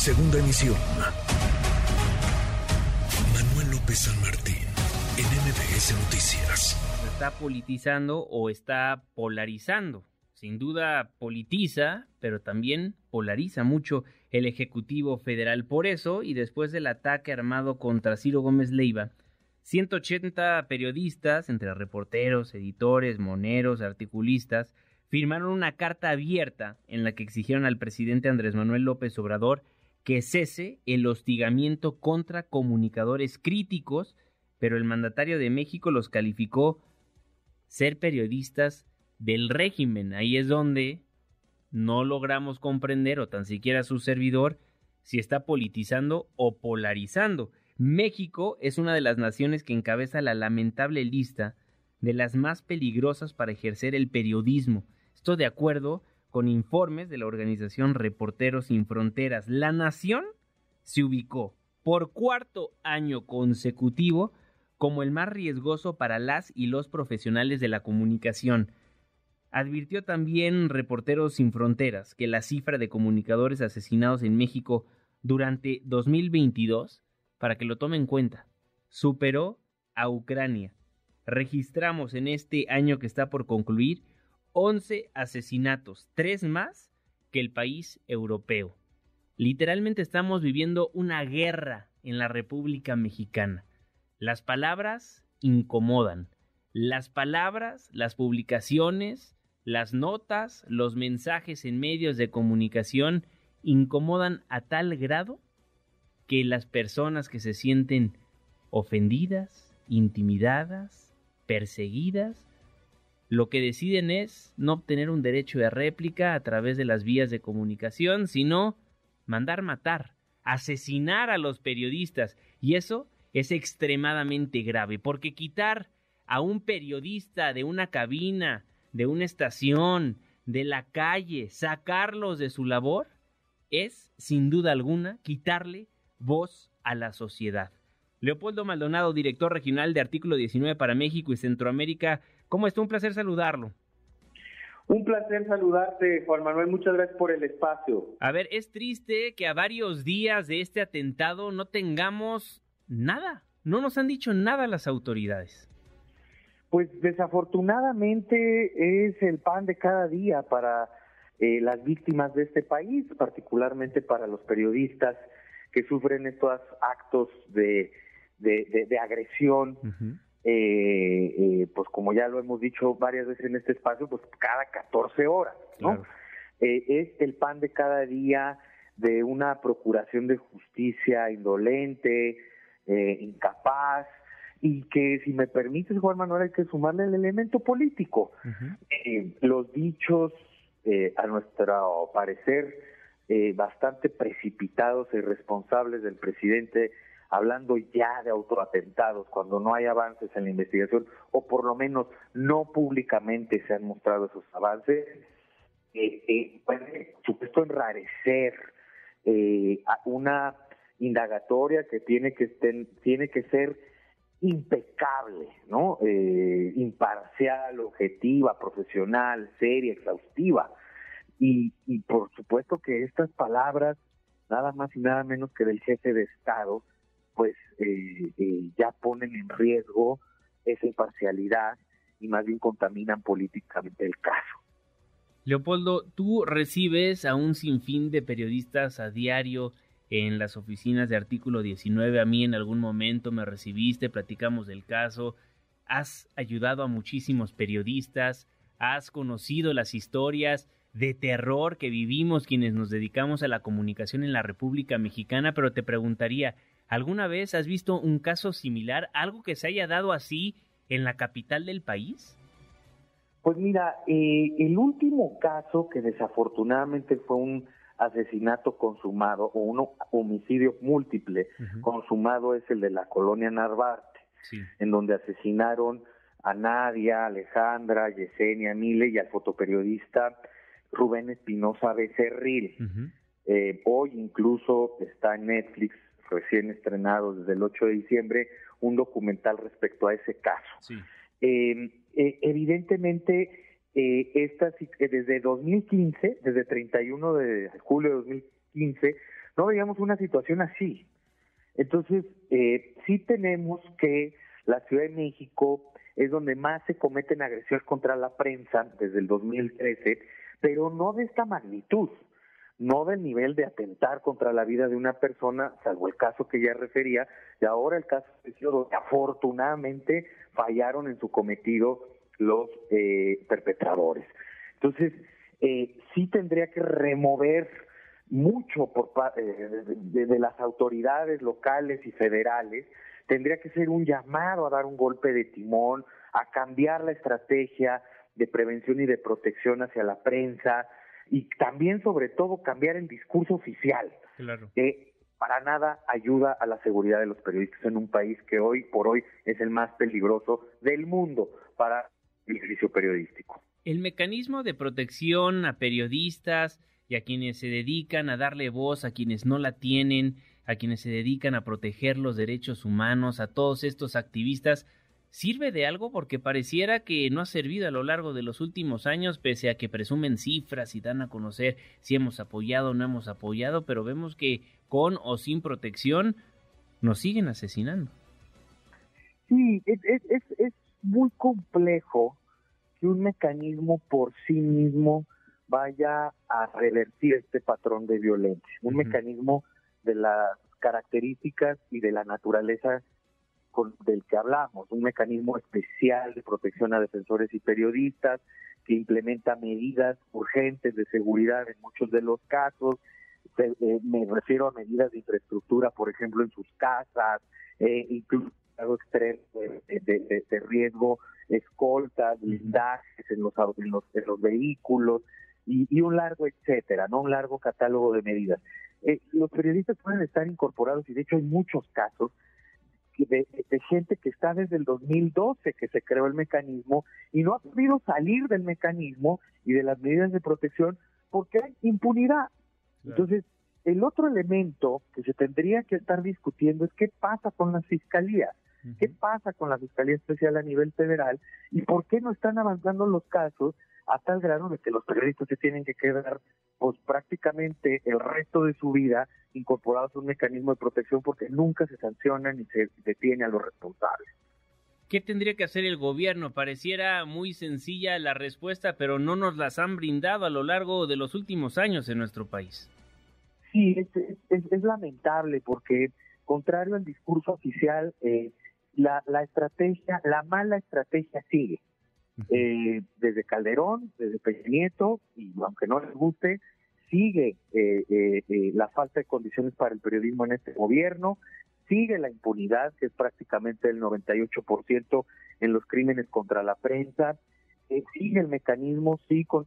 Segunda emisión. Manuel López San Martín, en MBS Noticias. ¿Está politizando o está polarizando? Sin duda politiza, pero también polariza mucho el Ejecutivo Federal. Por eso, y después del ataque armado contra Ciro Gómez Leiva, 180 periodistas, entre reporteros, editores, moneros, articulistas, firmaron una carta abierta en la que exigieron al presidente Andrés Manuel López Obrador que cese el hostigamiento contra comunicadores críticos, pero el mandatario de México los calificó ser periodistas del régimen. Ahí es donde no logramos comprender, o tan siquiera su servidor, si está politizando o polarizando. México es una de las naciones que encabeza la lamentable lista de las más peligrosas para ejercer el periodismo. Esto de acuerdo con informes de la organización Reporteros Sin Fronteras. La nación se ubicó por cuarto año consecutivo como el más riesgoso para las y los profesionales de la comunicación. Advirtió también Reporteros Sin Fronteras que la cifra de comunicadores asesinados en México durante 2022, para que lo tomen en cuenta, superó a Ucrania. Registramos en este año que está por concluir 11 asesinatos, tres más que el país europeo. Literalmente estamos viviendo una guerra en la República Mexicana. Las palabras incomodan. Las palabras, las publicaciones, las notas, los mensajes en medios de comunicación incomodan a tal grado que las personas que se sienten ofendidas, intimidadas, perseguidas, lo que deciden es no obtener un derecho de réplica a través de las vías de comunicación, sino mandar matar, asesinar a los periodistas. Y eso es extremadamente grave, porque quitar a un periodista de una cabina, de una estación, de la calle, sacarlos de su labor, es, sin duda alguna, quitarle voz a la sociedad. Leopoldo Maldonado, director regional de Artículo 19 para México y Centroamérica, ¿Cómo está? Un placer saludarlo. Un placer saludarte, Juan Manuel. Muchas gracias por el espacio. A ver, es triste que a varios días de este atentado no tengamos nada. No nos han dicho nada las autoridades. Pues desafortunadamente es el pan de cada día para eh, las víctimas de este país, particularmente para los periodistas que sufren estos actos de, de, agresión. Eh, eh, pues como ya lo hemos dicho varias veces en este espacio, pues cada 14 horas, ¿no? Eh, es el pan de cada día de una procuración de justicia indolente, eh, incapaz, y que si me permites, Juan Manuel, hay que sumarle el elemento político. los dichos, a nuestro parecer, bastante precipitados e irresponsables del presidente hablando ya de autoatentados, cuando no hay avances en la investigación, o por lo menos no públicamente se han mostrado esos avances, eh, eh, puede, supuesto, enrarecer eh, una indagatoria que tiene que, tiene que ser impecable, ¿no? Eh, imparcial, objetiva, profesional, seria, exhaustiva. Y, y por supuesto que estas palabras, nada más y nada menos que del jefe de Estado, pues eh, eh, ya ponen en riesgo esa imparcialidad y más bien contaminan políticamente el caso. Leopoldo, tú recibes a un sinfín de periodistas a diario en las oficinas de artículo 19. A mí en algún momento me recibiste, platicamos del caso. Has ayudado a muchísimos periodistas, has conocido las historias de terror que vivimos quienes nos dedicamos a la comunicación en la República Mexicana, pero te preguntaría, ¿Alguna vez has visto un caso similar, algo que se haya dado así en la capital del país? Pues mira, eh, el último caso que desafortunadamente fue un asesinato consumado o un homicidio múltiple consumado es el de la colonia Narvarte, en donde asesinaron a Nadia, Alejandra, Yesenia, Mile y al fotoperiodista Rubén Espinosa Becerril. eh, hoy incluso está en Netflix recién estrenado desde el 8 de diciembre, un documental respecto a ese caso. Eh, eh, evidentemente, eh, desde 2015, desde 31 de julio de 2015, no veíamos una situación así. Entonces, eh, sí tenemos que la Ciudad de México es donde más se cometen agresiones contra la prensa desde el 2013, pero no de esta magnitud, no del nivel de atentar contra la vida de una persona, salvo el caso que ya refería, y ahora el caso de donde afortunadamente fallaron en su cometido los eh, perpetradores. Entonces, eh, sí tendría que remover mucho por eh, de, las autoridades locales y federales, tendría que ser un llamado a dar un golpe de timón, a cambiar la estrategia de prevención y de protección hacia la prensa y también sobre todo cambiar el discurso oficial, que para nada ayuda a la seguridad de los periodistas en un país que hoy por hoy es el más peligroso del mundo para el ejercicio periodístico. El mecanismo de protección a periodistas, y a quienes se dedican a darle voz a quienes no la tienen, a quienes se dedican a proteger los derechos humanos, a todos estos activistas, ¿sirve de algo? Porque pareciera que no ha servido a lo largo de los últimos años, pese a que presumen cifras y dan a conocer si hemos apoyado o no hemos apoyado, pero vemos que con o sin protección nos siguen asesinando. Sí, es, es, es muy complejo que un mecanismo por sí mismo vaya a revertir este patrón de violencia. Un mecanismo de las características y de la naturaleza con, del que hablamos, un mecanismo especial de protección a defensores y periodistas que implementa medidas urgentes de seguridad en muchos de los casos. Eh, me refiero a medidas de infraestructura, por ejemplo, en sus casas, eh, incluso extremo de, de, riesgo, escoltas, blindajes en los, en los, en los vehículos, y, un largo etcétera, ¿no? Un largo catálogo de medidas. Eh, los periodistas pueden estar incorporados y de hecho hay muchos casos de, gente que está desde el 2012 que se creó el mecanismo y no ha podido salir del mecanismo y de las medidas de protección porque hay impunidad. Entonces, el otro elemento que se tendría que estar discutiendo es qué pasa con las fiscalías, qué pasa con la Fiscalía Especial a nivel federal y por qué no están avanzando los casos a tal grado de que los periodistas se tienen que quedar pues prácticamente el resto de su vida incorporados a un mecanismo de protección porque nunca se sancionan ni se detiene a los responsables. ¿Qué tendría que hacer el gobierno? Pareciera muy sencilla la respuesta, pero no nos las han brindado a lo largo de los últimos años en nuestro país. Sí, es, lamentable porque, contrario al discurso oficial, eh, la, la estrategia, la mala estrategia sigue eh, desde Calderón, desde Peña Nieto, y aunque no les guste, sigue eh, eh, eh, la falta de condiciones para el periodismo en este gobierno, sigue la impunidad, que es prácticamente el 98% en los crímenes contra la prensa, sigue el mecanismo, sí, con,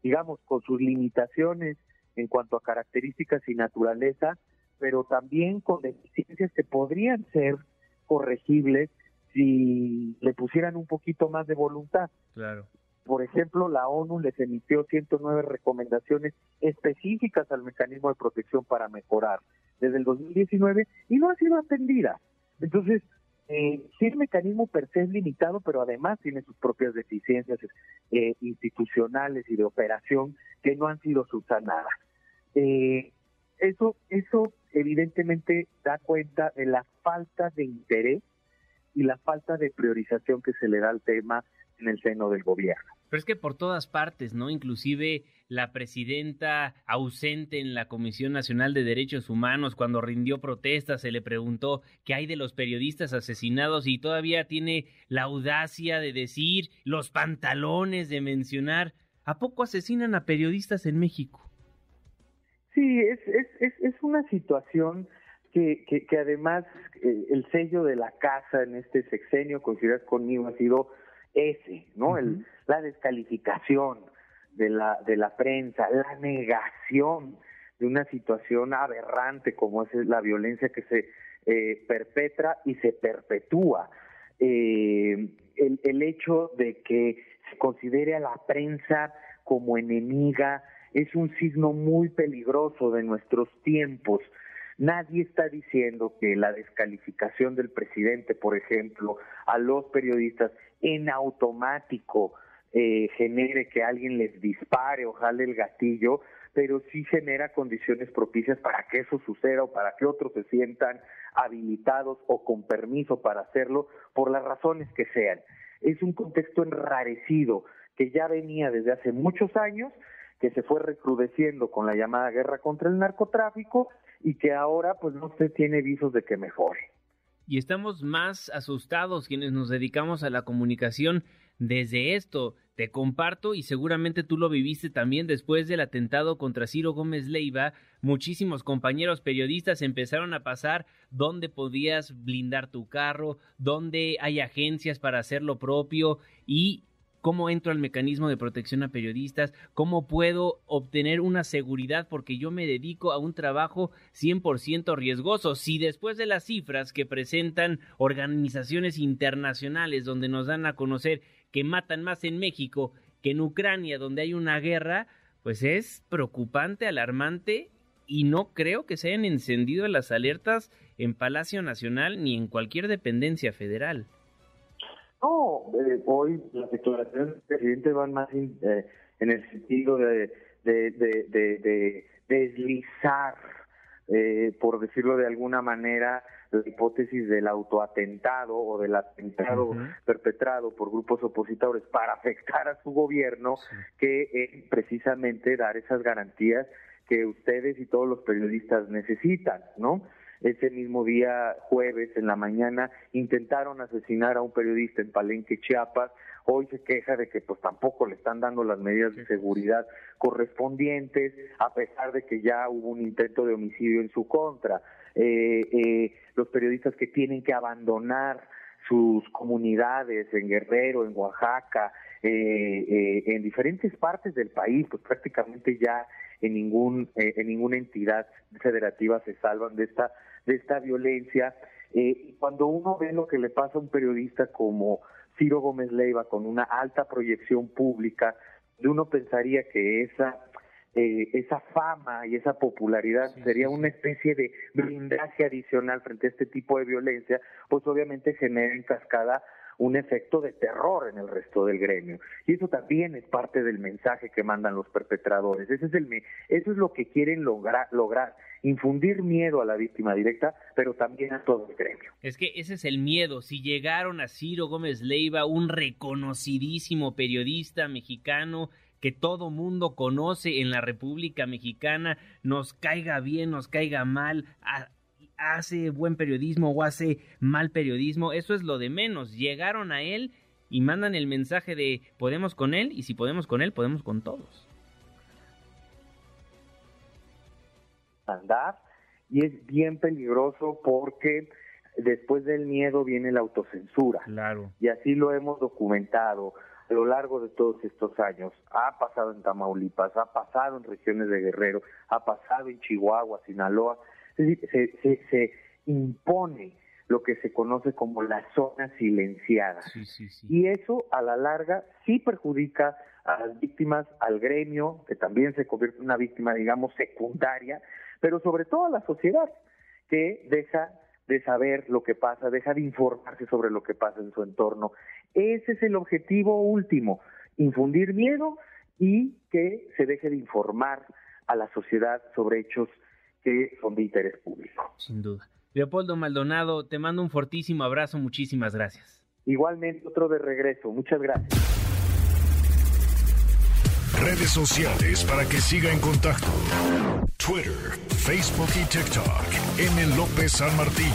digamos, con sus limitaciones en cuanto a características y naturaleza, pero también con deficiencias que podrían ser corregibles si le pusieran un poquito más de voluntad. Claro. Por ejemplo, la ONU les emitió 109 recomendaciones específicas al mecanismo de protección para mejorar desde el 2019 y no ha sido atendida. Entonces, eh, sí el mecanismo per se es limitado, pero además tiene sus propias deficiencias eh, institucionales y de operación que no han sido subsanadas. Eh, eso, eso evidentemente da cuenta de la falta de interés y la falta de priorización que se le da al tema en el seno del gobierno. Pero es que por todas partes, ¿no? Inclusive la presidenta ausente en la Comisión Nacional de Derechos Humanos cuando rindió protesta se le preguntó qué hay de los periodistas asesinados y todavía tiene la audacia de decir los pantalones de mencionar ¿a poco asesinan a periodistas en México? Sí, es, es, es, es una situación que, que, además eh, el sello de la casa en este sexenio, consideras conmigo, ha sido ese, ¿no? el, la descalificación de la, de la prensa, la negación de una situación aberrante como es la violencia que se eh, perpetra y se perpetúa. Eh, el, el hecho de que se considere a la prensa como enemiga es un signo muy peligroso de nuestros tiempos. Nadie está diciendo que la descalificación del presidente, por ejemplo, a los periodistas en automático eh, genere que alguien les dispare o jale el gatillo pero sí genera condiciones propicias para que eso suceda o para que otros se sientan habilitados o con permiso para hacerlo por las razones que sean. Es un contexto enrarecido que ya venía desde hace muchos años, que se fue recrudeciendo con la llamada guerra contra el narcotráfico y que ahora pues no se tiene visos de que mejore. Y estamos más asustados quienes nos dedicamos a la comunicación desde esto. Te comparto y seguramente tú lo viviste también después del atentado contra Ciro Gómez Leiva. Muchísimos compañeros periodistas empezaron a pasar dónde podías blindar tu carro, dónde hay agencias para hacer lo propio y cómo entro al mecanismo de protección a periodistas, cómo puedo obtener una seguridad porque yo me dedico a un trabajo 100% riesgoso. Si después de las cifras que presentan organizaciones internacionales donde nos dan a conocer que matan más en México que en Ucrania donde hay una guerra, pues es preocupante, alarmante y no creo que se hayan encendido las alertas en Palacio Nacional ni en cualquier dependencia federal. No, eh, hoy las declaraciones del presidente van más eh, en el sentido de, de, deslizar, eh, por decirlo de alguna manera, la hipótesis del autoatentado o del atentado perpetrado por grupos opositores para afectar a su gobierno, que es precisamente dar esas garantías que ustedes y todos los periodistas necesitan, ¿no? Ese mismo día, jueves, en la mañana, intentaron asesinar a un periodista en Palenque, Chiapas. Hoy se queja de que pues tampoco le están dando las medidas de seguridad correspondientes, a pesar de que ya hubo un intento de homicidio en su contra. Eh, eh, los periodistas que tienen que abandonar sus comunidades en Guerrero, en Oaxaca, eh, en diferentes partes del país, pues prácticamente ya en ningún en ninguna entidad federativa se salvan de esta de esta violencia. Eh, cuando uno ve lo que le pasa a un periodista como Ciro Gómez Leiva con una alta proyección pública, uno pensaría que esa eh, esa fama y esa popularidad sería una especie de blindaje adicional frente a este tipo de violencia, pues obviamente genera en cascada un efecto de terror en el resto del gremio. Y eso también es parte del mensaje que mandan los perpetradores. Ese es el, eso es lo que quieren lograr, lograr, infundir miedo a la víctima directa, pero también a todo el gremio. Es que ese es el miedo. Si llegaron a Ciro Gómez Leiva, un reconocidísimo periodista mexicano, que todo mundo conoce en la República Mexicana, nos caiga bien, nos caiga mal, hace buen periodismo o hace mal periodismo, eso es lo de menos. Llegaron a él y mandan el mensaje de podemos con él y si podemos con él, podemos con todos. Andar y es bien peligroso porque después del miedo viene la autocensura. Claro. Y así lo hemos documentado a lo largo de todos estos años. Ha pasado en Tamaulipas, ha pasado en regiones de Guerrero, ha pasado en Chihuahua, Sinaloa se, se, impone lo que se conoce como la zona silenciada. Y eso a la larga sí perjudica a las víctimas, al gremio, que también se convierte en una víctima, digamos, secundaria, pero sobre todo a la sociedad, que deja de saber lo que pasa, deja de informarse sobre lo que pasa en su entorno. Ese es el objetivo último, infundir miedo y que se deje de informar a la sociedad sobre hechos que son de interés público. Sin duda. Leopoldo Maldonado, te mando un fortísimo abrazo, muchísimas gracias. Igualmente otro de regreso, muchas gracias. Redes sociales para que siga en contacto: Twitter, Facebook y TikTok. M. López San Martín.